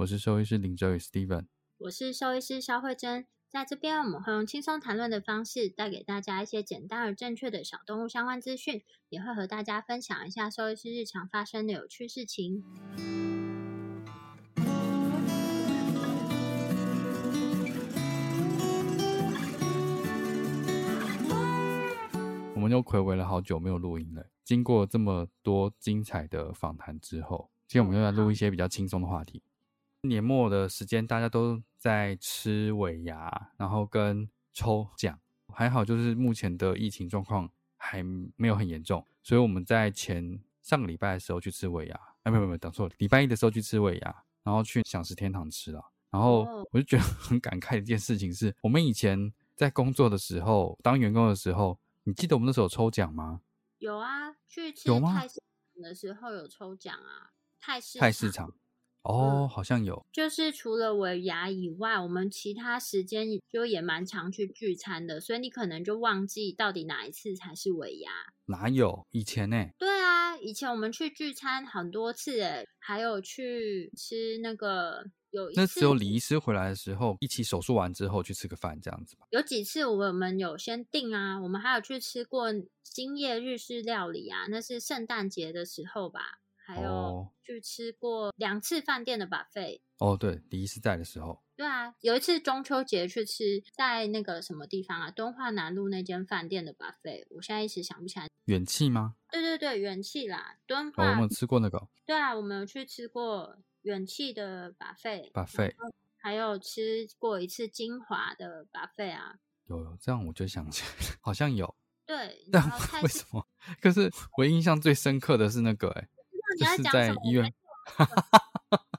我是兽医师林哲宇 Steven，我是兽医师肖慧珍。在这边，我们会用轻松谈论的方式，带给大家一些简单而正确的小动物相关资讯，也会和大家分享一下兽医师日常发生的有趣事情。我们又暌违了好久没有录音了。经过这么多精彩的访谈之后，今天我们又来录一些比较轻松的话题。年末的时间，大家都在吃尾牙，然后跟抽奖。还好，就是目前的疫情状况还没有很严重，所以我们在前上个礼拜的时候去吃尾牙。哎，没有没有，等错了。礼拜一的时候去吃尾牙，然后去享食天堂吃了。然后我就觉得很感慨的一件事情是，我们以前在工作的时候，当员工的时候，你记得我们那时候有抽奖吗？有啊，去吃泰市场的时候有抽奖啊，泰市泰市场。哦，好像有，就是除了尾牙以外，我们其他时间就也蛮常去聚餐的，所以你可能就忘记到底哪一次才是尾牙。哪有以前呢？对啊，以前我们去聚餐很多次，诶，还有去吃那个有那只有李医师回来的时候，一起手术完之后去吃个饭这样子吧。有几次我们有先订啊，我们还有去吃过今夜日式料理啊，那是圣诞节的时候吧。还有去吃过两次饭店的 buffet 哦，对，第一次在的时候，对啊，有一次中秋节去吃在那个什么地方啊，敦化南路那间饭店的 buffet，我现在一时想不起来。元气吗？对对对，元气啦，敦化。我们吃过那个。对啊，我们有去吃过元气的 buffet。buffet。还有吃过一次金华的 buffet 啊。有有，这样我就想起来，好像有。对。但为什么？可是我印象最深刻的是那个，哎。就是在医院，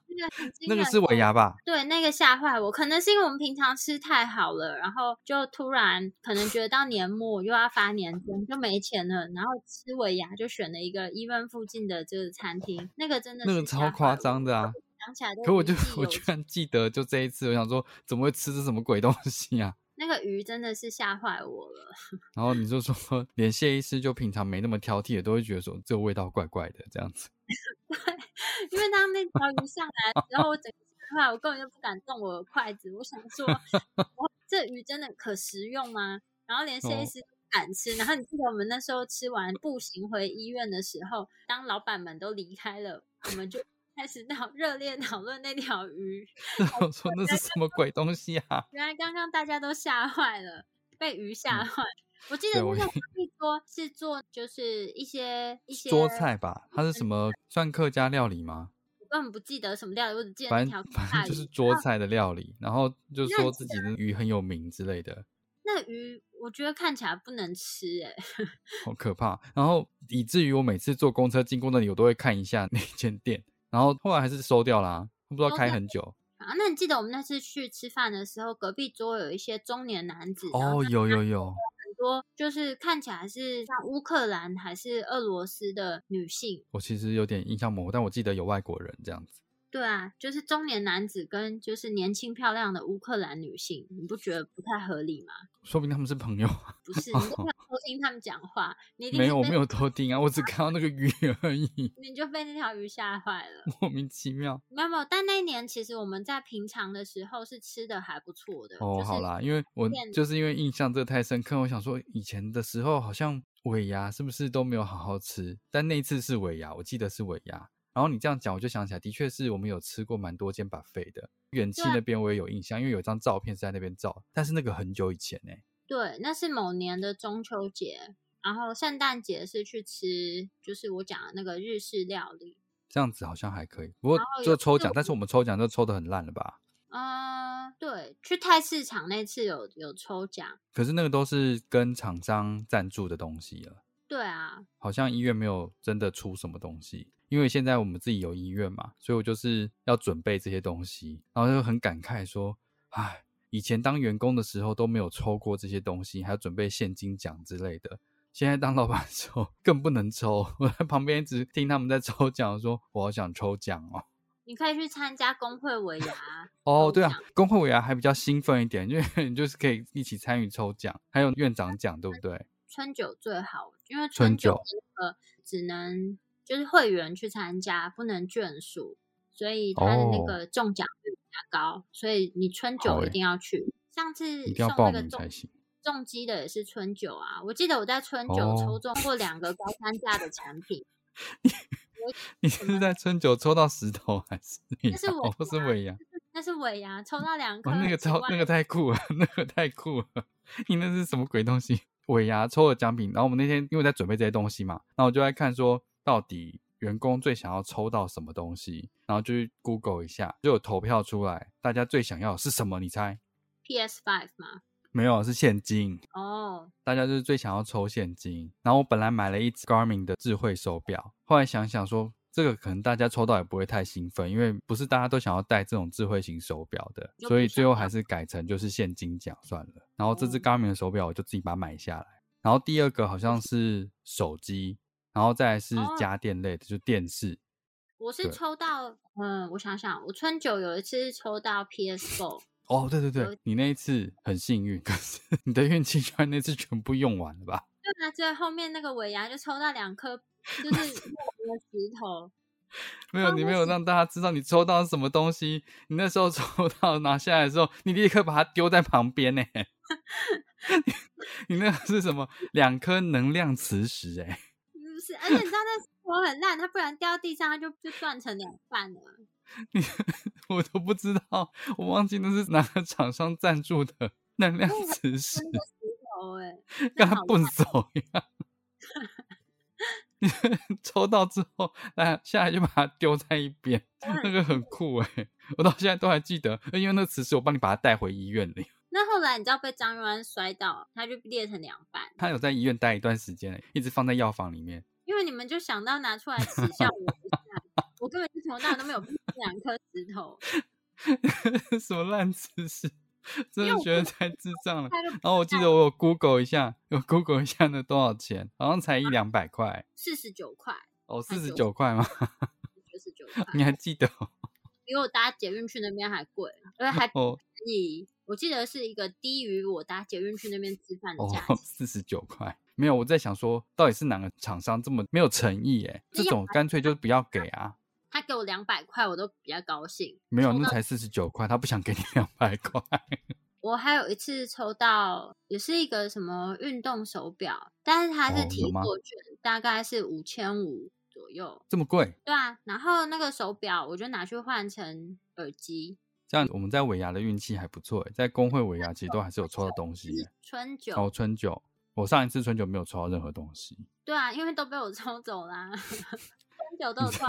那个那个是尾牙吧？对，那个吓坏我，可能是因为我们平常吃太好了，然后就突然可能觉得到年末又要发年终，就没钱了，然后吃尾牙就选了一个医院附近的这个餐厅，那个真的那个超夸张的啊！想起来，可我就我居然记得就这一次，我想说怎么会吃这什么鬼东西啊？那个鱼真的是吓坏我了。然后你就说，连谢医师就平常没那么挑剔的，都会觉得说这个味道怪怪的这样子。对，因为当那条鱼上来，然后我整个吓坏，我根本就不敢动我的筷子。我想说，这鱼真的可食用吗？然后连谢医师都不敢吃。然后你记得我们那时候吃完步行回医院的时候，当老板们都离开了，我们就。开始讨热烈讨论那条鱼，我说那是什么鬼东西啊？原来刚刚大家都吓坏了，被鱼吓坏。我记得那个桌 是做就是一些一些桌菜吧？它是什么算客家料理吗？我根本不记得什么料理，我只记得反正反正就是桌菜的料理，然后就说自己的鱼很有名之类的。那鱼我觉得看起来不能吃，哎，好可怕。然后以至于我每次坐公车经过那里，我都会看一下那间店。然后后来还是收掉啦，不知道开很久啊。那你记得我们那次去吃饭的时候，隔壁桌有一些中年男子哦，有有有很多，就是看起来是像乌克兰还是俄罗斯的女性。我其实有点印象模糊，但我记得有外国人这样子。对啊，就是中年男子跟就是年轻漂亮的乌克兰女性，你不觉得不太合理吗？说不定他们是朋友。不是，你没有 偷听他们讲话，你没有，我没有偷听啊，我只看到那个鱼而已。你就被那条鱼吓坏了，莫名其妙。没有没有，但那一年其实我们在平常的时候是吃的还不错的。哦，好啦，因为我就是因为印象这太深刻，我想说以前的时候好像尾牙是不是都没有好好吃？但那一次是尾牙，我记得是尾牙。然后你这样讲，我就想起来，的确是我们有吃过蛮多间把费的。远期那边我也有印象，因为有一张照片是在那边照，但是那个很久以前呢、对，那是某年的中秋节，然后圣诞节是去吃，就是我讲的那个日式料理。这样子好像还可以。不过就抽奖，但是我们抽奖都抽的很烂了吧？嗯，对，去泰市场那次有有抽奖。可是那个都是跟厂商赞助的东西了，对啊，好像医院没有真的出什么东西。因为现在我们自己有医院嘛，所以我就是要准备这些东西，然后就很感慨说，唉，以前当员工的时候都没有抽过这些东西，还要准备现金奖之类的。现在当老板的时候更不能抽，我在旁边一直听他们在抽奖，说我好想抽奖哦。你可以去参加工会尾牙。哦，对啊，工会尾牙还比较兴奋一点，因为 你就是可以一起参与抽奖，还有院长奖，对不对？春酒最好，因为春酒酒呃只能就是会员去参加，不能眷属，所以它的那哦个中奖率比较高，所以你春酒一定要去。上次送那个重名才行。重机的也是春酒啊，我记得我在春酒哦抽中过两个高单价的产品，你是在春酒抽到石头还是 那是我，不是尾牙？那是尾牙抽到两颗哦，那个超那个太酷了，那个太酷了！你那是什么鬼东西？尾牙抽的奖品，然后我们那天因为在准备这些东西嘛，然后我就在看说到底员工最想要抽到什么东西，然后就去 Google 一下，就有投票出来，大家最想要的是什么？你猜？PS Five 吗？没有，是现金。哦，大家就是最想要抽现金。然后我本来买了一只 Garmin 的智慧手表，后来想想说，这个可能大家抽到也不会太兴奋，因为不是大家都想要戴这种智慧型手表的，所以最后还是改成就是现金奖算了。然后这只哦 Garmin 的手表我就自己把它买下来。然后第二个好像是手机，然后再来是哦家电类的，就是电视。我是抽到，嗯，我想想，我春九有一次是抽到 PS Four，哦，对对有对，你那一次很幸运，可是 你的运气居然那次全部用完了吧？对啊，最后面那个尾牙就抽到两颗，就是石头，没有，你没有让大家知道你抽到什么东西。你那时候抽到拿下来的时候，你立刻把它丢在旁边呢。你你那个是什么？两颗能量磁石哎。不是，而且你知道那石头很烂，它不然掉地上它就就断成两半了。你 我都不知道，我忘记那是哪个厂商赞助的能量磁石，石头哎、跟它笨好烂手一样。你 抽到之后，来下来就把它丢在一边，那个很酷哎、我到现在都还记得，因为那个磁石我帮你把它带回医院里。那后来你知道被张玉安摔到，他就裂成两半，他有在医院待一段时间，一直放在药房里面。因为你们就想到拿出来耻笑我一下，我根本就从头到尾都没有碰过两颗石头，什么烂知识，真的觉得太智障了。然后我记得我有 Google 一下，有 Google 一下那多少钱，好像才一两百块四十九块，哦，四十九九块吗？四十九 块，你还记得哦？比我搭捷运去那边还贵，而且还哦便宜。我记得是一个低于我搭捷运去那边吃饭的哦价钱。，四十九块，没有，我在想说，到底是哪个厂商这么没有诚意？哎，这种干脆就不要给啊！他给我两百块，我都比较高兴。没有，那才四十九块，他不想给你两百块。我还有一次抽到，也是一个什么运动手表，但是它是提货券，大概是五千五左右。这么贵，对啊，然后那个手表我就拿去换成耳机，这样我们在尾牙的运气还不错欸，在工会尾牙其实都还是有抽到东西。春酒。哦，春酒，我上一次春酒没有抽到任何东西，对啊，因为都被我抽走啦。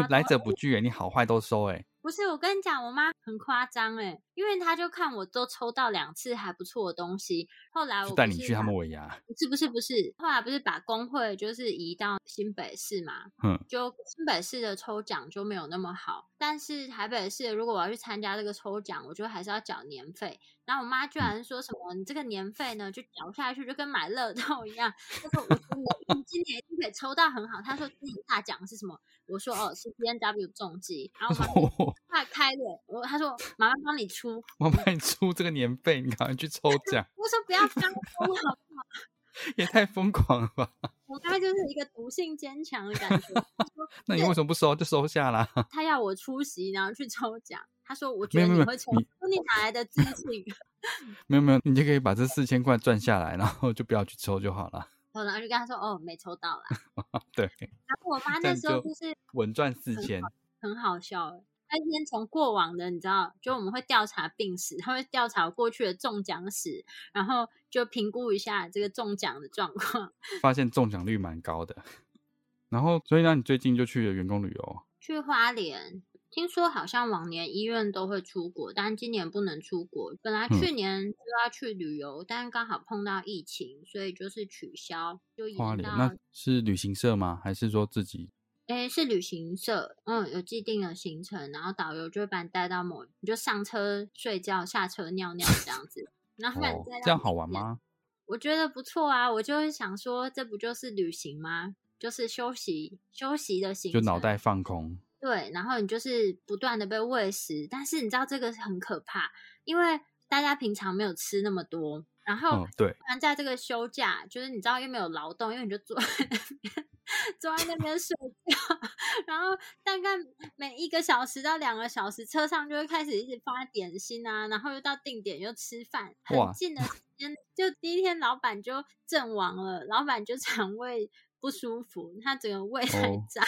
来者不拒哎，你好坏都收哎。不是，我跟你讲，我妈很夸张哎，因为她就看我都抽到两次还不错的东西，后来我就带你去他们尾牙，不是不是不是，后来不是把工会就是移到新北市嘛，嗯，就新北市的抽奖就没有那么好，但是台北市如果我要去参加这个抽奖，我就还是要缴年费。然后我妈居然说什么，你这个年费呢就缴下去就跟买乐透一样。她说我今年你今年一定可以抽到很好。她说今年大奖是什么？我说哦是 B N W 重机。然后我妈说快开了，我他说妈妈帮你出。我帮你出这个年费，你赶快去抽 奖，我说不要刚抽好不好？也太疯狂了吧？我妈就是一个毒性坚强的感觉。那你为什么不收就收下啦？他要我出席，然后去抽奖。他说：“我觉得你会抽。”你我说：“你哪来的自信没有没有，你就可以把这四千块赚下来，然后就不要去抽就好了。？”我然后就跟他说：“哦，没抽到啦。对，”然后我妈那时候就是稳赚四千。很好笑欸。那天从过往的，你知道，就我们会调查病史，他会调查过去的中奖史，然后就评估一下这个中奖的状况。发现中奖率蛮高的。然后，所以呢，你最近就去了员工旅游？去花莲，听说好像往年医院都会出国，但今年不能出国。本来去年就要去旅游，但刚好碰到疫情，所以就是取消，就花莲那是旅行社吗？还是说自己？诶，是旅行社，嗯，有既定的行程，然后导游就会把你带到某，你就上车睡觉，下车尿尿这样子，然后把你哦带到，这样好？玩吗？我觉得不错啊，我就是想说，这不就是旅行吗？就是休息休息的行程，就脑袋放空。对，然后你就是不断的被喂食，但是你知道这个很可怕，因为大家平常没有吃那么多，然后嗯，对，突然在这个休假，就是你知道又没有劳动，因为你就坐在那边坐在那边睡觉，然后大概每一个小时到两个小时，车上就会开始一直发点心啊，然后又到定点又吃饭，很近的时间，就第一天老板就阵亡了，老板就肠胃不舒服，他整个胃在哦胀。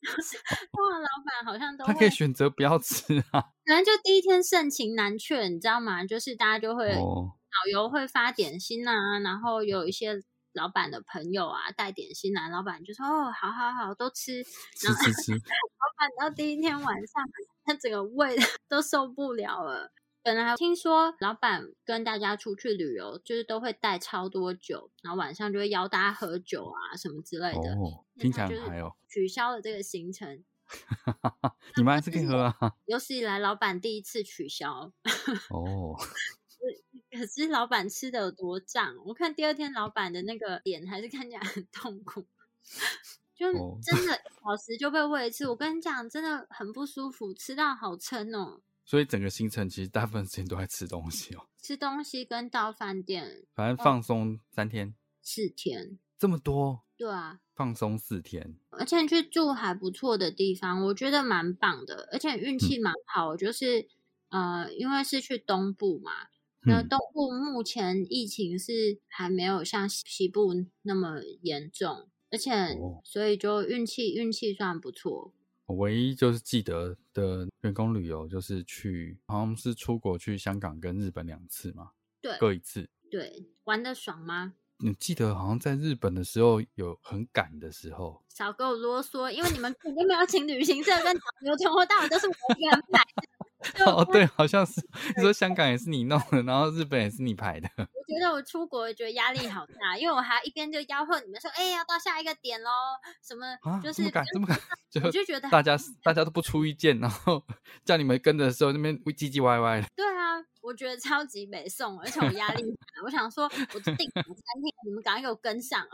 就 是通常老板好像都他可以，选择不要吃啊。可能就第一天盛情难却，你知道吗？就是大家就会哦，导游会发点心啊，然后有一些老板的朋友啊带点心来，老板就说哦，好好好，都吃。吃吃吃，老板到第一天晚上，他整个胃都受不了了。本来听说老板跟大家出去旅游，就是都会带超多酒，然后晚上就会邀大家喝酒啊什么之类的。哦，听起来他就是很嗨哦。取消了这个行程，你们还是可以喝啊。有史以来老板第一次取消。哦，可是老板吃的有多胀？我看第二天老板的那个脸还是看起来很痛苦，就哦真的一小时就被喂一次。我跟你讲，真的很不舒服，吃到好撑哦。所以整个行程其实大部分时间都在吃东西哦。吃东西跟到饭店反正放松三天，四天，这么多，对啊，放松四天。而且去住还不错的地方，我觉得蛮棒的，而且运嗯气蛮好。就是呃，因为是去东部嘛，那嗯，东部目前疫情是还没有像西西部那么严重，而且哦所以就运气运气算不错。我唯一就是记得的员工旅游，就是去好像是出国去香港跟日本两次嘛，对各一次。对，玩的爽吗？你记得好像在日本的时候有很赶的时候，少跟我啰嗦，因为你们肯定没有请旅行社跟导游，从头到尾都是我一个人排的。就哦，对，好像是你说香港也是你弄的，然后日本也是你排的。我觉得我出国觉得压力好大，因为我还一边就吆喝你们说，哎、要到下一个点喽，什么啊，就是这么赶，这么我就觉得大家大家都不出意见，然后 叫你们跟着的时候，那边唧唧歪歪的。对啊，我觉得超级没送，而且我压力很大。我想说，我订什么餐厅，你们赶快给我跟上。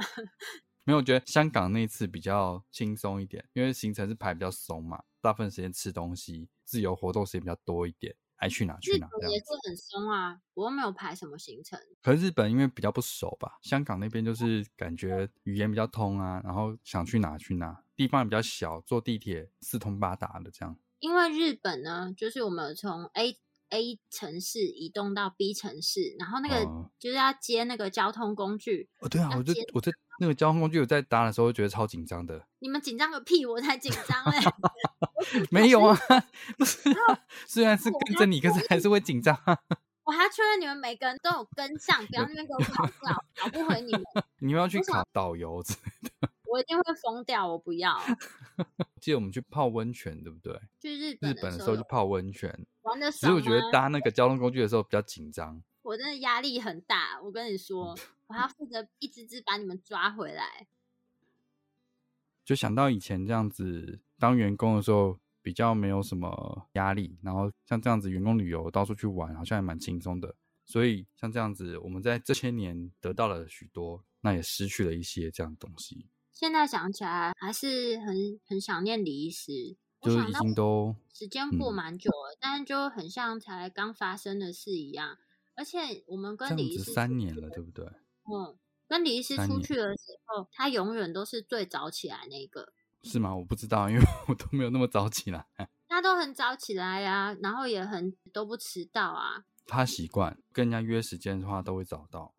没有，我觉得香港那次比较轻松一点，因为行程是排比较松嘛，大部分时间吃东西，自由活动时间比较多一点，爱去哪去日本哪这样。也是很松啊，我又没有排什么行程。可是日本因为比较不熟吧，香港那边就是感觉语言比较通啊，然后想去哪去哪，地方也比较小，坐地铁四通八达的这样。因为日本呢，就是我们从 A A 城市移动到 B 城市，然后那个哦就是要接那个交通工具。哦，对啊，我就我在那个交通工具我在搭的时候，觉得超紧张的。你们紧张个屁，我才紧张嘞！没有啊，不是啊，虽然是跟着你，可是还是会紧张啊。我还确认你们每个人都有跟上，不要那边给我跑掉，跑不回你们，你们要去考导游之类的，我一定会疯掉，我不要。记得我们去泡温泉，对不对？去日日本的时候本的时候去泡温泉，玩的只是爽我觉得搭那个交通工具的时候比较紧张。我真的压力很大。我跟你说，我还要负责一只只把你们抓回来。就想到以前这样子当员工的时候，比较没有什么压力，然后像这样子员工旅游到处去玩，好像也蛮轻松的。所以像这样子，我们在这些年得到了许多，那也失去了一些这样的东西，现在想起来还是很很想念李医师。就是已经都时间过嗯蛮久了，但是就很像才刚发生的事一样。而且我们跟李医师三年了，对不对？嗯，跟李医师出去的时候，他永远都是最早起来那个。是吗？我不知道，因为我都没有那么早起来。他都很早起来呀、然后也很都不迟到啊。他习惯跟人家约时间的话，都会早到。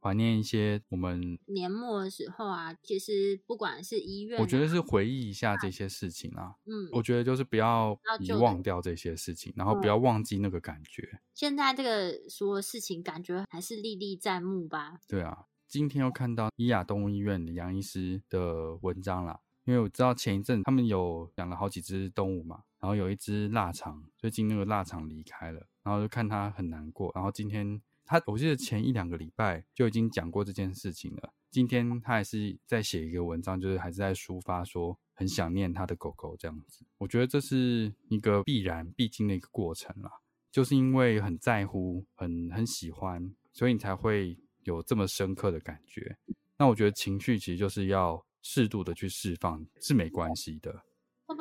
怀念一些我们年末的时候啊，其实不管是医院啊，我觉得是回忆一下这些事情啊。嗯，我觉得就是不要遗忘掉这些事情，然后不要忘记那个感觉。现在这个所有事情感觉还是历历在目吧。对啊，今天又看到伊雅动物医院的杨医师的文章啦，因为我知道前一阵他们有养了好几只动物嘛，然后有一只腊肠，最近那个腊肠离开了，然后就看他很难过，然后今天他我记得前一两个礼拜就已经讲过这件事情了，今天他还是在写一个文章，就是还是在抒发说很想念他的狗狗这样子，我觉得这是一个必然必经的一个过程啦。就是因为很在乎、很很喜欢，所以你才会有这么深刻的感觉。那我觉得情绪其实就是要适度的去释放，是没关系的，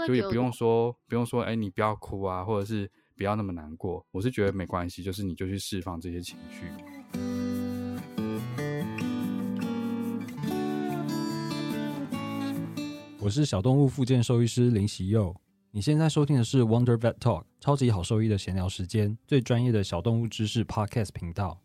就也不用说不用说，哎，你不要哭啊，或者是不要那么难过。我是觉得没关系，就是你就去释放这些情绪。我是小动物复健兽医师林喜佑。你现在收听的是 Wonder Vet Talk，超级好兽医的闲聊时间，最专业的小动物知识 Podcast 频道。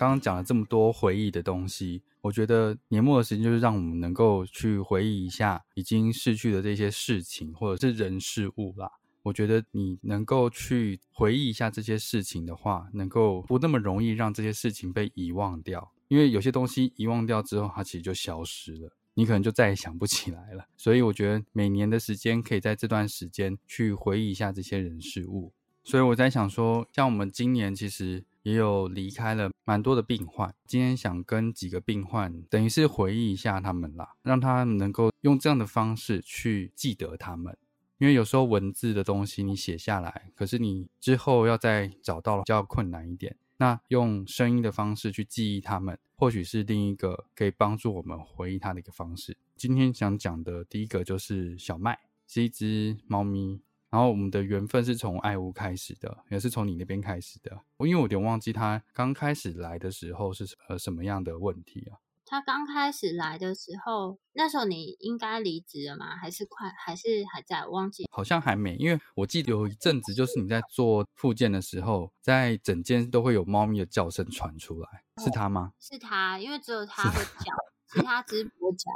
刚刚讲了这么多回忆的东西，我觉得年末的时间就是让我们能够去回忆一下已经逝去的这些事情，或者是人事物啦。我觉得你能够去回忆一下这些事情的话，能够不那么容易让这些事情被遗忘掉，因为有些东西遗忘掉之后，它其实就消失了，你可能就再也想不起来了。所以我觉得每年的时间可以在这段时间去回忆一下这些人事物。所以我在想说，像我们今年其实也有离开了蛮多的病患，今天想跟几个病患，等于是回忆一下他们啦，让他能够用这样的方式去记得他们。因为有时候文字的东西你写下来，可是你之后要再找到比较困难一点。那用声音的方式去记忆他们，或许是另一个可以帮助我们回忆他的一个方式。今天想讲的第一个就是小麦，是一只猫咪。然后我们的缘分是从爱屋开始的，也是从你那边开始的。我因为我有点忘记他刚开始来的时候是呃什么样的问题啊？他刚开始来的时候，那时候你应该离职了吗？还是快，还是还在？我忘记。好像还没，因为我记得有一阵子，就是你在做复健的时候，在整间都会有猫咪的叫声传出来，是它吗？是他，因为只有他会叫，其他只不会叫。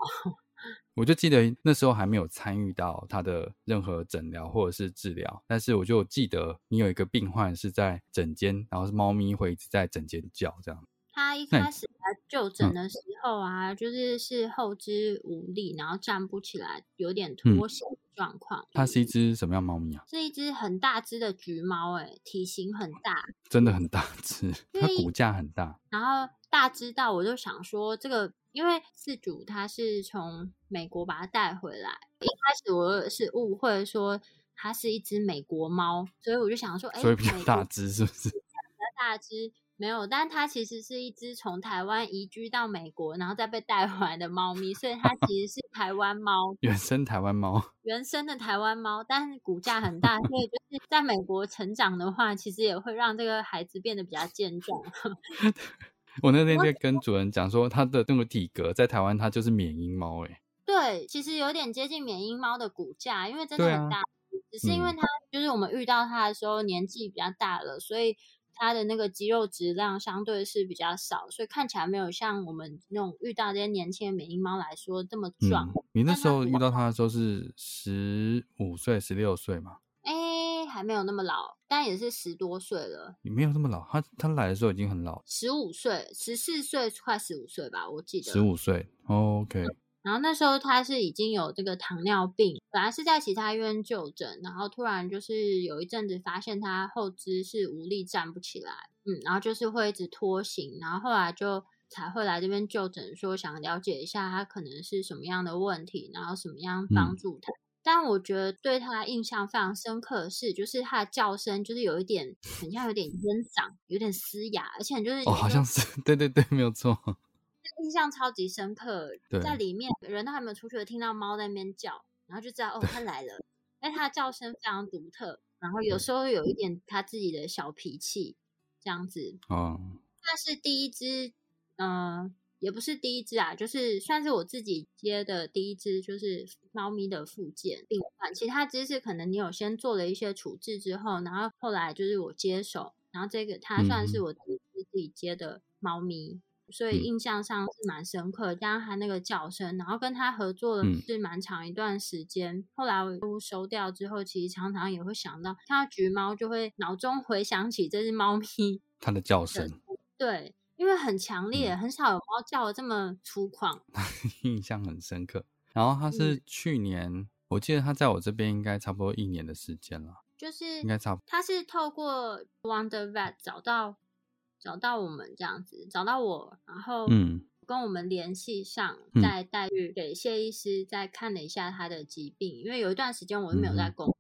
我就记得那时候还没有参与到他的任何诊疗或者是治疗，但是我就记得你有一个病患是在诊间，然后是猫咪会一直在诊间叫这样。他一开始来就诊的时候啊，就是是后肢无力，然后站不起来，有点脱形的状况。它是一只什么样猫咪啊？是一只很大只的橘猫，哎，体型很大，真的很大只，它骨架很大。然后大只到我就想说，这个因为饲主他是从美国把它带回来，一开始我是误会说它是一只美国猫，所以我就想说，哎，所以比较大只是不是？比较大只。没有，但它其实是一只从台湾移居到美国，然后再被带回来的猫咪，所以它 其实是台湾猫，原生台湾猫，原生的台湾猫，但是骨架很大，所以就是在美国成长的话，其实也会让这个孩子变得比较健壮。我那天在跟主人讲说，它的那个体格在台湾它就是缅因猫，哎，对，其实有点接近缅因猫的骨架，因为真的很大，只是因为它就是我们遇到它的时候年纪比较大了，所以。它的那个肌肉质量相对是比较少，所以看起来没有像我们那种遇到这些年轻的美英猫来说这么壮。你那时候遇到它的时候是十五岁、十六岁吗？哎，还没有那么老，但也是十多岁了。你没有那么老，它它来的时候已经很老，十五岁、十四岁，快十五岁吧，我记得。十五岁，OK。然后那时候他是已经有这个糖尿病，本来是在其他医院就诊，然后突然就是有一阵子发现他后肢是无力站不起来，嗯，然后就是会一直拖行，然后后来就才会来这边就诊，说想了解一下他可能是什么样的问题，然后什么样帮助他。但我觉得对他印象非常深刻的是，就是他的叫声就是有一点很像有点烟嗓，有点嘶哑，而且就是哦，好像是 对对对，没有错。印象超级深刻，在里面人都还没有出去，听到猫在那边叫，然后就知道哦，它来了。但它的叫声非常独特，然后有时候有一点它自己的小脾气，这样子。哦，那是第一只，嗯，也不是第一只啊，就是算是我自己接的第一只，就是猫咪的附件病患。其他只是可能你有先做了一些处置之后，然后后来就是我接手，然后这个它算是我第一只自己接的猫咪。所以印象上是蛮深刻，加上他那个叫声，然后跟他合作了是蛮长一段时间。后来我都收掉之后，其实常常也会想到看到橘猫，就会脑中回想起这只猫咪 它的叫声。对，因为很强烈，很少有猫叫的这么粗犷，印象很深刻。然后它是去年，我记得它在我这边应该差不多一年的时间了，就是应该差不多。它是透过 Wonder Vet 找到。找到我们这样子，找到我，然后嗯，跟我们联系上，再带去给谢医师再看了一下他的疾病，因为有一段时间我都没有在工作，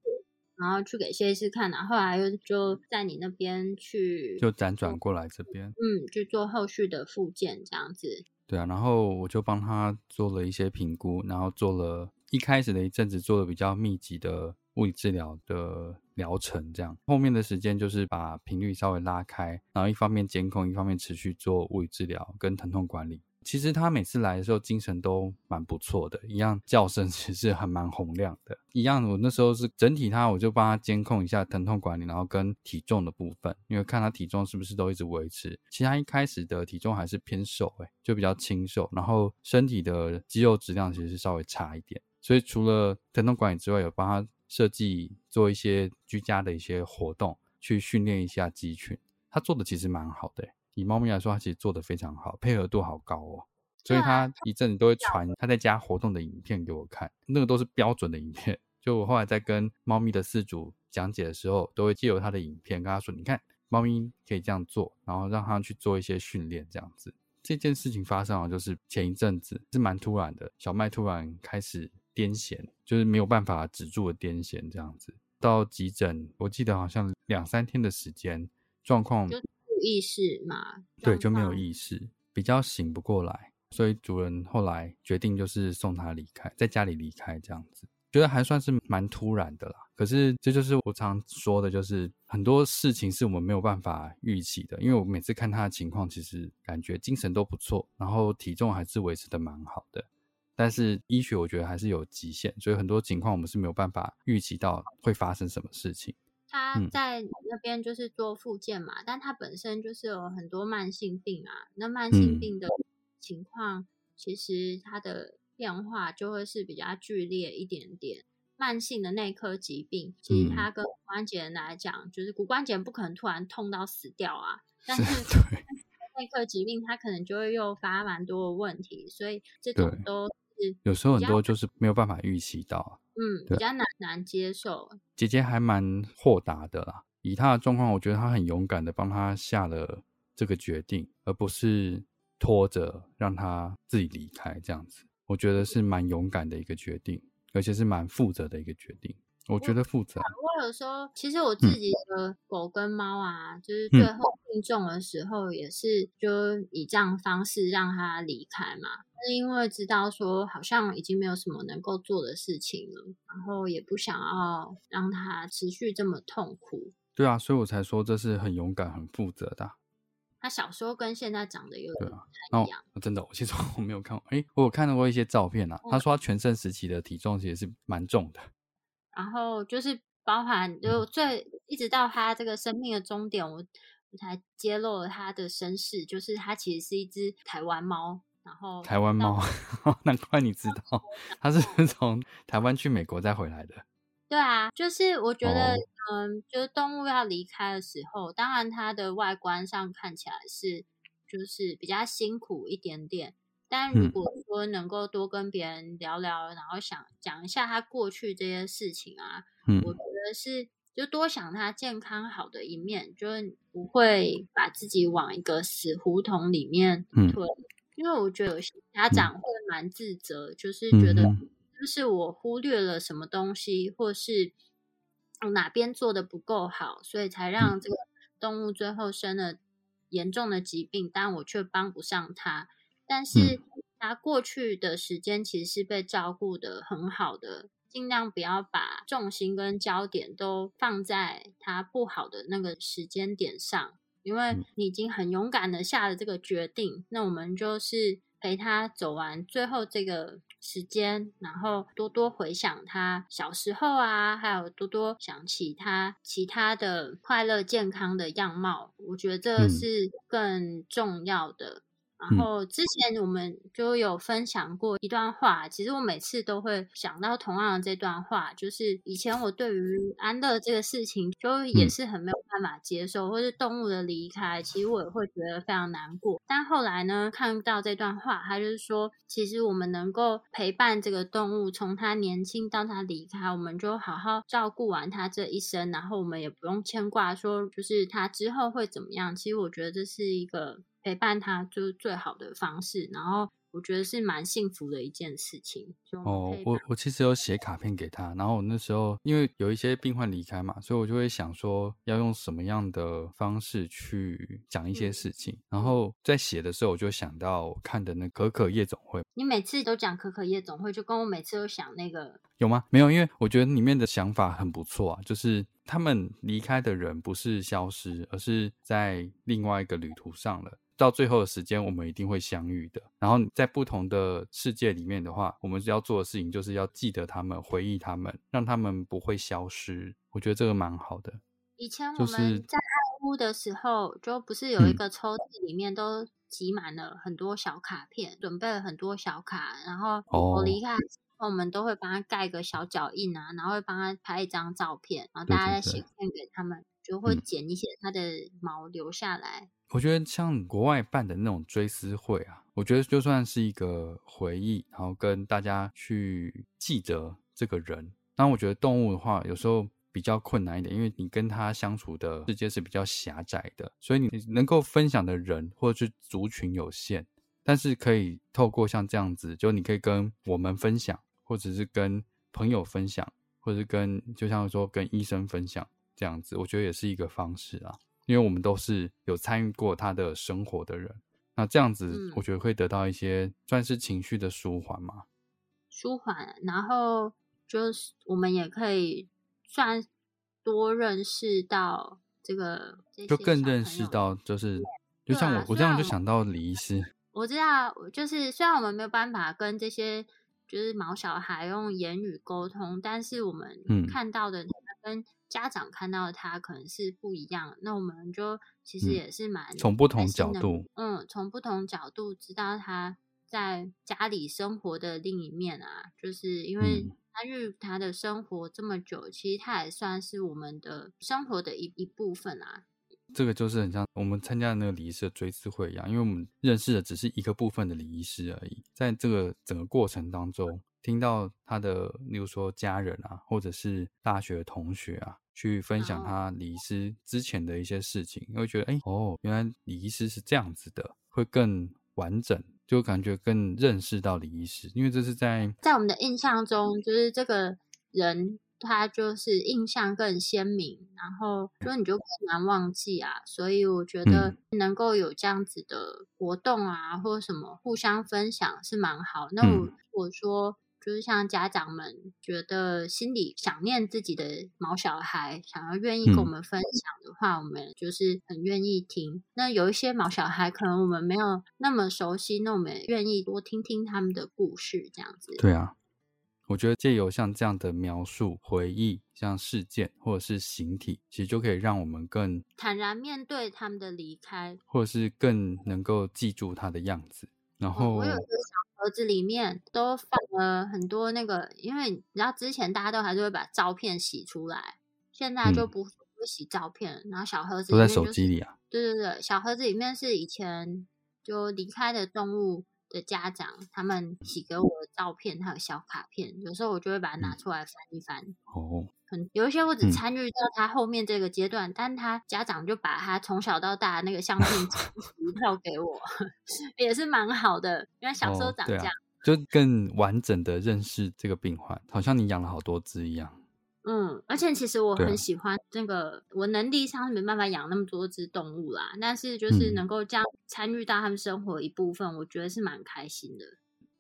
然后去给谢医师看，然后后来又就在你那边去，就辗转过来这边，嗯，去做后续的复健这样子。对啊，然后我就帮他做了一些评估，然后做了一开始的一阵子做的比较密集的。物理治疗的疗程，这样后面的时间就是把频率稍微拉开，然后一方面监控，一方面持续做物理治疗跟疼痛管理。其实他每次来的时候精神都蛮不错的，一样叫声 其实还蛮洪亮的。一样，我那时候是整体他，我就帮他监控一下疼痛管理，然后跟体重的部分，因为看他体重是不是都一直维持。其实他一开始的体重还是偏瘦，诶就比较清瘦，然后身体的肌肉质量其实是稍微差一点。所以除了疼痛管理之外，有帮他。设计做一些居家的一些活动，去训练一下肌群。他做的其实蛮好的，以猫咪来说，他其实做的非常好，配合度好高哦。所以他一阵子都会传他在家活动的影片给我看，那个都是标准的影片。就我后来在跟猫咪的饲主讲解的时候，都会借由他的影片跟他说：“你看，猫咪可以这样做，然后让他去做一些训练，这样子。”这件事情发生啊，就是前一阵子是蛮突然的，小麦突然开始。癫痫就是没有办法止住的癫痫，这样子到急诊，我记得好像两三天的时间，状况就意识嘛，对，就没有意识，比较醒不过来，所以主人后来决定就是送他离开，在家里离开这样子，觉得还算是蛮突然的啦。可是这就是我常说的，就是很多事情是我们没有办法预期的，因为我每次看他的情况，其实感觉精神都不错，然后体重还是维持的蛮好的。但是医学我觉得还是有极限，所以很多情况我们是没有办法预期到会发生什么事情。他在那边就是做复健嘛，但他本身就是有很多慢性病啊。那慢性病的情况，其实它的变化就会是比较剧烈一点点。慢性的内科疾病，其实它跟骨关节来讲，就是骨关节不可能突然痛到死掉啊。但是 内科疾病它可能就会诱发蛮多的问题，所以这种都。有时候很多就是没有办法预期到，嗯，比较难难接受。姐姐还蛮豁达的啦，以她的状况，我觉得她很勇敢的帮她下了这个决定，而不是拖着让她自己离开这样子。我觉得是蛮勇敢的一个决定，而且是蛮负责的一个决定。我觉得负责。我有时候其实我自己的狗跟猫啊，就是最后病重的时候，也是就以这样方式让它离开嘛。是因为知道说好像已经没有什么能够做的事情了，然后也不想要让它持续这么痛苦。对啊，所以我才说这是很勇敢、很负责的。他小时候跟现在长得有点不太一样。真的，我其实 我没有看过，哎，我有看到过一些照片啊。他说他全盛时期的体重其实是蛮重的。然后就是包含就最一直到他这个生命的终点，我我才揭露了他的身世，就是他其实是一只台湾猫。然后台湾猫，难怪你知道，它是从台湾去美国再回来的。对啊，就是我觉得，嗯，就是动物要离开的时候，当然它的外观上看起来是就是比较辛苦一点点，但如果说能够多跟别人聊聊，然后想讲一下他过去这些事情啊，嗯，我觉得是就多想他健康好的一面，就不会把自己往一个死胡同里面推。因为我觉得有些家长会蛮自责，就是觉得就是我忽略了什么东西，或是哪边做的不够好，所以才让这个动物最后生了严重的疾病，但我却帮不上它。但是他过去的时间其实是被照顾的很好的，尽量不要把重心跟焦点都放在他不好的那个时间点上。因为你已经很勇敢的下了这个决定，那我们就是陪他走完最后这个时间，然后多多回想他小时候啊，还有多多想起他其他的快乐健康的样貌，我觉得这是更重要的。然后之前我们就有分享过一段话，其实我每次都会想到同样的这段话，就是以前我对于安乐这个事情，就也是很没有办法接受，或是动物的离开，其实我也会觉得非常难过。但后来呢，看到这段话，他就是说，其实我们能够陪伴这个动物，从它年轻到它离开，我们就好好照顾完它这一生，然后我们也不用牵挂说，就是它之后会怎么样。其实我觉得这是一个。陪伴他就是最好的方式，然后我觉得是蛮幸福的一件事情。哦，我我其实有写卡片给他，然后我那时候因为有一些病患离开嘛，所以我就会想说要用什么样的方式去讲一些事情。然后在写的时候，我就想到看的那《可可夜总会》。你每次都讲《可可夜总会》，就跟我每次都想那个有吗？没有，因为我觉得里面的想法很不错啊，就是他们离开的人不是消失，而是在另外一个旅途上了。到最后的时间，我们一定会相遇的。然后在不同的世界里面的话，我们要做的事情就是要记得他们，回忆他们，让他们不会消失。我觉得这个蛮好的。以前我们在爱屋的时候，就不是有一个抽屉，里面都挤满了很多小卡片，准备了很多小卡。然后我离开我们都会帮他盖个小脚印啊，然后会帮他拍一张照片，然后大家再写信给他们，就会剪一些它的毛留下来。我觉得像国外办的那种追思会啊，我觉得就算是一个回忆，然后跟大家去记得这个人。那我觉得动物的话，有时候比较困难一点，因为你跟它相处的世界是比较狭窄的，所以你能够分享的人或者是族群有限。但是可以透过像这样子，就你可以跟我们分享，或者是跟朋友分享，或者是跟就像说跟医生分享这样子，我觉得也是一个方式啊。因为我们都是有参与过他的生活的人，那这样子我觉得会得到一些算是情绪的舒缓嘛。舒缓，然后就是我们也可以算多认识到这个，就更认识到，就是就像我我这样就想到李医师。我知道，就是虽然我们没有办法跟这些就是毛小孩用言语沟通，但是我们看到的跟。家长看到他可能是不一样，那我们就其实也是蛮从不同角度，嗯，从不同角度知道他在家里生活的另一面啊，就是因为参与他的生活这么久，其实他也算是我们的生活的一一部分啊。这个就是很像我们参加的那个礼仪师的追思会一样，因为我们认识的只是一个部分的礼仪师而已，在这个整个过程当中，听到他的，例如说家人啊，或者是大学同学啊。去分享他李医师之前的一些事情，会觉得哎哦，原来李医师是这样子的，会更完整，就感觉更认识到李医师，因为这是在在我们的印象中，就是这个人他就是印象更鲜明，然后就你就更难忘记啊。所以我觉得能够有这样子的活动啊，或者什么互相分享是蛮好。那我我说。就是像家长们觉得心里想念自己的毛小孩，想要愿意跟我们分享的话，我们就是很愿意听。那有一些毛小孩可能我们没有那么熟悉，那我们愿意多听听他们的故事，这样子。对啊，我觉得借由像这样的描述、回忆，像事件或者是形体，其实就可以让我们更坦然面对他们的离开，或者是更能够记住他的样子。然后我有一个小。盒子里面都放了很多那个，因为你知道之前大家都还是会把照片洗出来，现在就不不洗照片，然后小盒子都在手机里啊。对对对，小盒子里面是以前就离开的动物的家长他们洗给我的照片，还有小卡片，有时候我就会把它拿出来翻一翻。哦。有一些我只参与到他后面这个阶段，但他家长就把他从小到大那个相片一套 给我，也是蛮好的。因为小时候长这样，就更完整的认识这个病患，好像你养了好多只一样。嗯，而且其实我很喜欢这个，我能力上是没办法养那么多只动物啦，但是就是能够这样参与到他们生活一部分，我觉得是蛮开心的。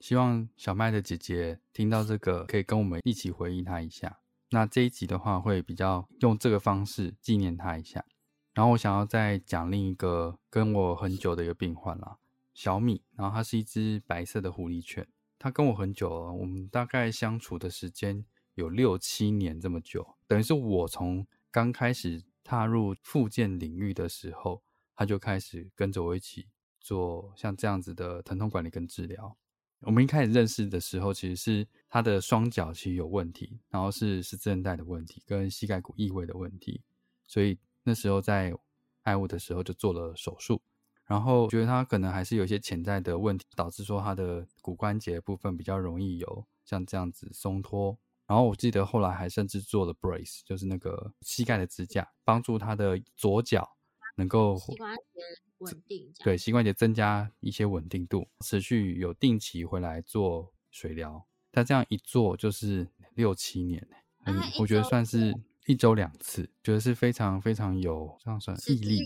希望小麦的姐姐听到这个，可以跟我们一起回应他一下。那这一集的话，会比较用这个方式纪念他一下。然后我想要再讲另一个跟我很久的一个病患啦，小米，然后它是一只白色的狐狸犬，它跟我很久了，我们大概相处的时间有六七年这么久，等于是我从刚开始踏入复健领域的时候，它就开始跟着我一起做像这样子的疼痛管理跟治疗。我们一开始认识的时候，其实是他的双脚其实有问题，然后是是韧带的问题跟膝盖骨异位的问题，所以那时候在爱物的时候就做了手术，然后觉得他可能还是有一些潜在的问题，导致说他的骨关节部分比较容易有像这样子松脱。然后我记得后来还甚至做了 brace，就是那个膝盖的支架，帮助他的左脚能够膝关节稳定，对膝关节增加一些稳定度，持续有定期回来做水疗。他这样一做就是六七年，嗯，我觉得算是一周两次，觉得是非常非常有这样算毅力，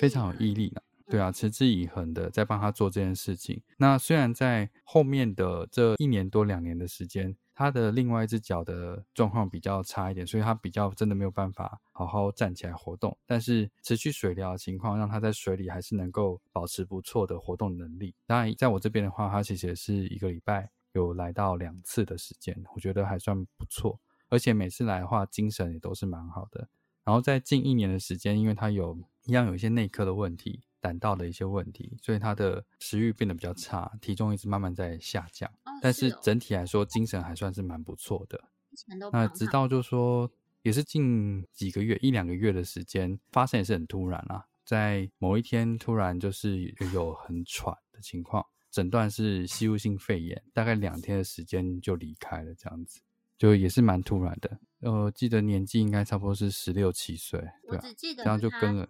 非常有毅力的。对啊，持之以恒的在帮他做这件事情。那虽然在后面的这一年多两年的时间。他的另外一只脚的状况比较差一点，所以他比较真的没有办法好好站起来活动。但是持续水疗的情况，让他在水里还是能够保持不错的活动能力。当然，在我这边的话，他其实也是一个礼拜有来到两次的时间，我觉得还算不错。而且每次来的话，精神也都是蛮好的。然后在近一年的时间，因为他有一样有一些内科的问题。胆道的一些问题，所以他的食欲变得比较差，体重一直慢慢在下降。但是整体来说，精神还算是蛮不错的。那直到就说，也是近几个月一两个月的时间，发生也是很突然啦。在某一天突然就是有很喘的情况，诊断是吸入性肺炎，大概两天的时间就离开了，这样子就也是蛮突然的。呃，记得年纪应该差不多是十六七岁，对啊，这样就跟了。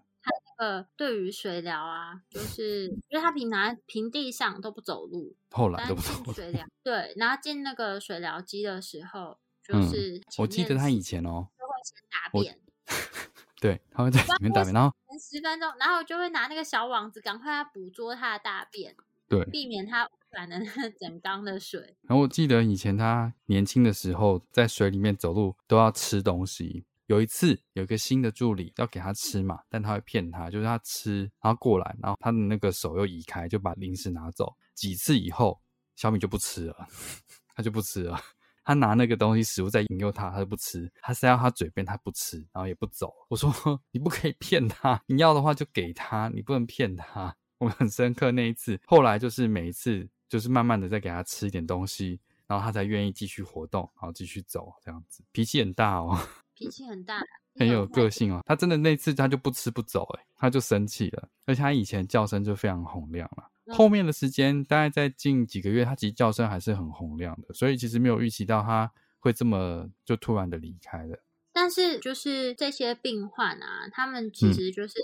呃，对于水疗啊，就是因为他平常平地上都不走路，后来都不走水疗。对，然后进那个水疗机的时候，就是我记得他以前哦，都会先大便，对，他会在里面大便，然后十分钟，然后就会拿那个小网子赶快要捕捉他的大便，对，避免他污染的那整缸的水。然后我记得以前他年轻的时候，在水里面走路都要吃东西。有一次，有一个新的助理要给他吃嘛，但他会骗他，就是他吃，然后过来，然后他的那个手又移开，就把零食拿走。几次以后，小米就不吃了，他就不吃了。他拿那个东西食物在引诱他，他就不吃。他塞到他嘴边，他不吃，然后也不走。我说 你不可以骗他，你要的话就给他，你不能骗他。我很深刻那一次，后来就是每一次就是慢慢的再给他吃一点东西，然后他才愿意继续活动，然后继续走这样子。脾气很大哦。脾气很大，很有个性哦。他真的那次他就不吃不走，哎，他就生气了。而且他以前叫声就非常洪亮了。后面的时间大概在近几个月，他其实叫声还是很洪亮的。所以其实没有预期到他会这么就突然的离开了。但是就是这些病患啊，他们其实就是。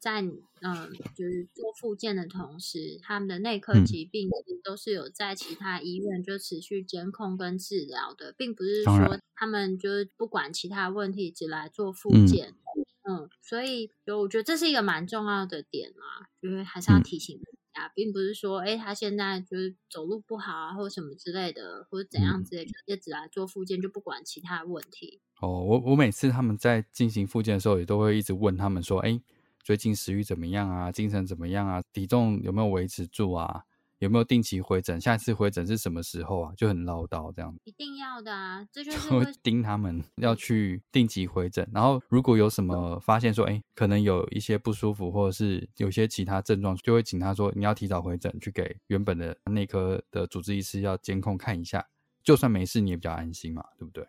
在嗯，就是做复健的同时，他们的内科疾病其实都是有在其他医院就持续监控跟治疗的，并不是说他们就是不管其他问题只来做复健。嗯，所以就我觉得这是一个蛮重要的点嘛，就是还是要提醒大家，并不是说哎他现在就是走路不好啊，或者什么之类的，或者怎样之类，直接只来做复健就不管其他问题。哦，我我每次他们在进行复健的时候，也都会一直问他们说，哎。最近食欲怎么样啊？精神怎么样啊？体重有没有维持住啊？有没有定期回诊？下一次回诊是什么时候啊？就很唠叨这样。一定要的啊！这就是会 盯他们要去定期回诊。然后如果有什么发现说，哎，可能有一些不舒服，或者是有些其他症状，就会请他说你要提早回诊，去给原本的内科的主治医师要监控看一下。就算没事，你也比较安心嘛，对不对？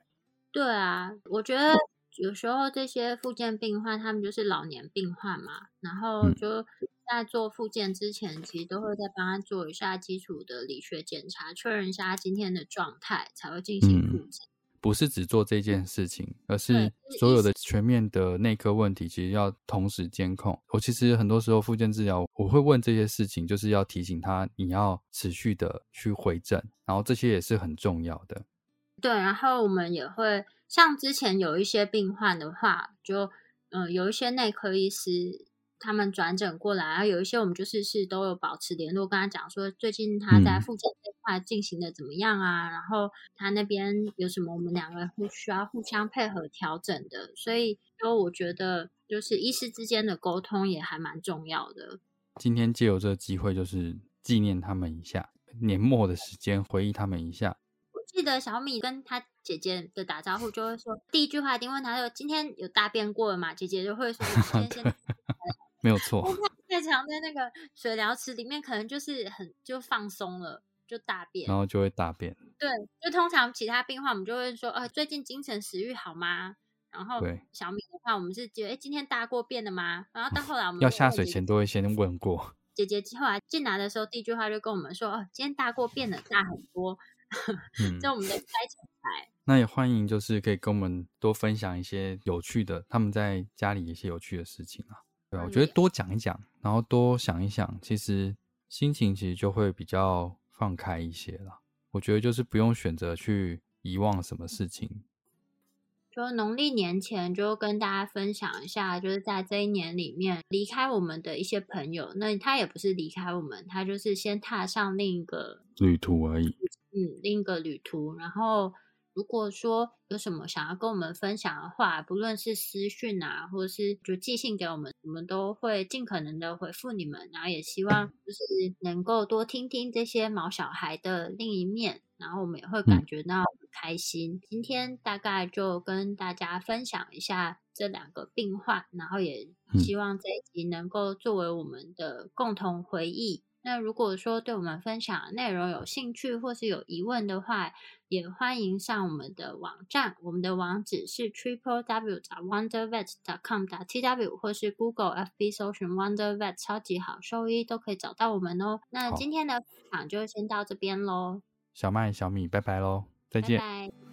对啊，我觉得。有时候这些复健病患，他们就是老年病患嘛，然后就在做复健之前，其实都会再帮他做一下基础的理学检查，确认一下他今天的状态，才会进行复健。不是只做这件事情，而是所有的全面的内科问题，其实要同时监控。我其实很多时候复健治疗，我会问这些事情，就是要提醒他，你要持续的去回诊，然后这些也是很重要的。对，然后我们也会。像之前有一些病患的话，就嗯有一些内科医师他们转诊过来，然后有一些我们就是是都有保持联络，跟他讲说最近他在复诊这块进行的怎么样啊，然后他那边有什么我们两个会需要互相配合调整的，所以就我觉得就是医师之间的沟通也还蛮重要的。今天借由这个机会，就是纪念他们一下，年末的时间回忆他们一下。我记得小米跟他姐姐的打招呼，就会说第一句话一定问他说：“今天有大便过了吗？”姐姐就会说：“今天先。”没有错。太常在那个水疗池里面，可能就是很就放松了，就大便，然后就会大便。对，就通常其他病患，我们就会说：“呃，最近精神食欲好吗？”然后小米的话，我们是觉得，哎，今天大过便了吗？然后到后来，我们要下水前都会先问过。姐姐后来进来的时候，第一句话就跟我们说：“哦，今天大过便了，大很多。” 这我们的开场台。那也欢迎，就是可以跟我们多分享一些有趣的，他们在家里一些有趣的事情啊。对啊，我觉得多讲一讲，然后多想一想，其实心情其实就会比较放开一些了。我觉得就是不用选择去遗忘什么事情。就农历年前，就跟大家分享一下，就是在这一年里面离开我们的一些朋友。那他也不是离开我们，他就是先踏上另一个旅途而已。嗯，另一个旅途。然后，如果说有什么想要跟我们分享的话，不论是私讯啊，或者是就寄信给我们，我们都会尽可能的回复你们。然后，也希望就是能够多听听这些毛小孩的另一面。然后我们也会感觉到很开心。今天大概就跟大家分享一下这两个病患，然后也希望这一集能够作为我们的共同回忆。那如果说对我们分享的内容有兴趣或是有疑问的话，也欢迎上我们的网站，我们的网址是 triple w 打 wondervet com 打 t w 或是 Google FB 搜寻 wondervet 超级好兽医都可以找到我们哦。那今天的分享就先到这边喽。小麦、小米，拜拜喽，再见。拜拜